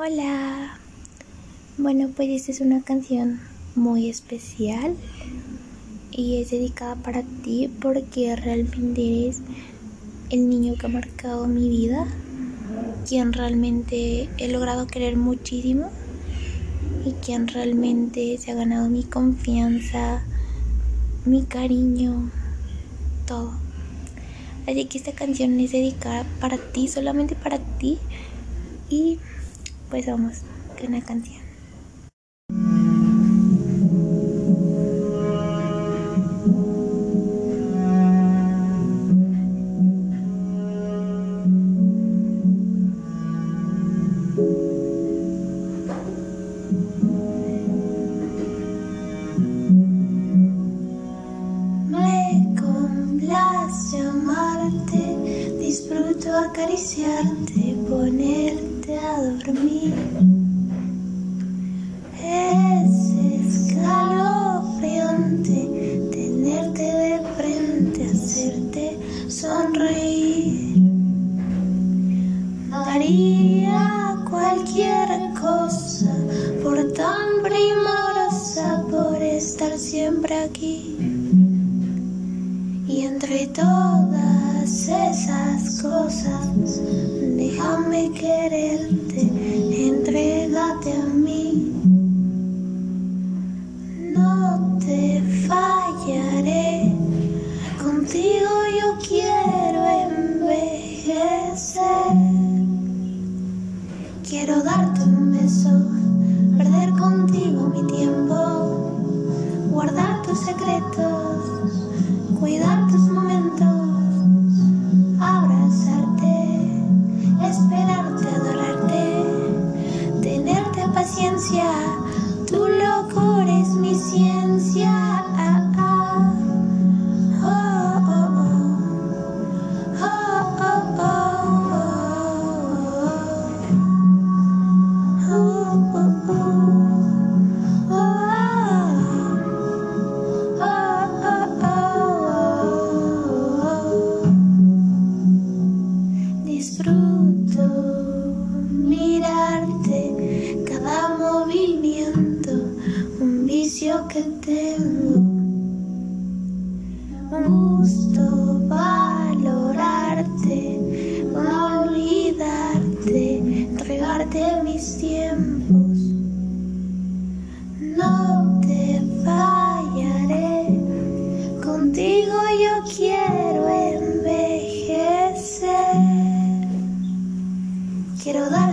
Hola. Bueno, pues esta es una canción muy especial y es dedicada para ti porque realmente eres el niño que ha marcado mi vida, quien realmente he logrado querer muchísimo y quien realmente se ha ganado mi confianza, mi cariño, todo. Así que esta canción es dedicada para ti, solamente para ti y pues vamos con la canción. Me complace amarte, disfruto acariciarte, Es escalofriante tenerte de frente, hacerte sonreír. Daría cualquier cosa por tan primorosa, por estar siempre aquí. Entre todas esas cosas, déjame quererte, entrégate a mí. yeah. Tengo. Un gusto valorarte, no olvidarte, entregarte mis tiempos. No te fallaré, contigo yo quiero envejecer. Quiero darte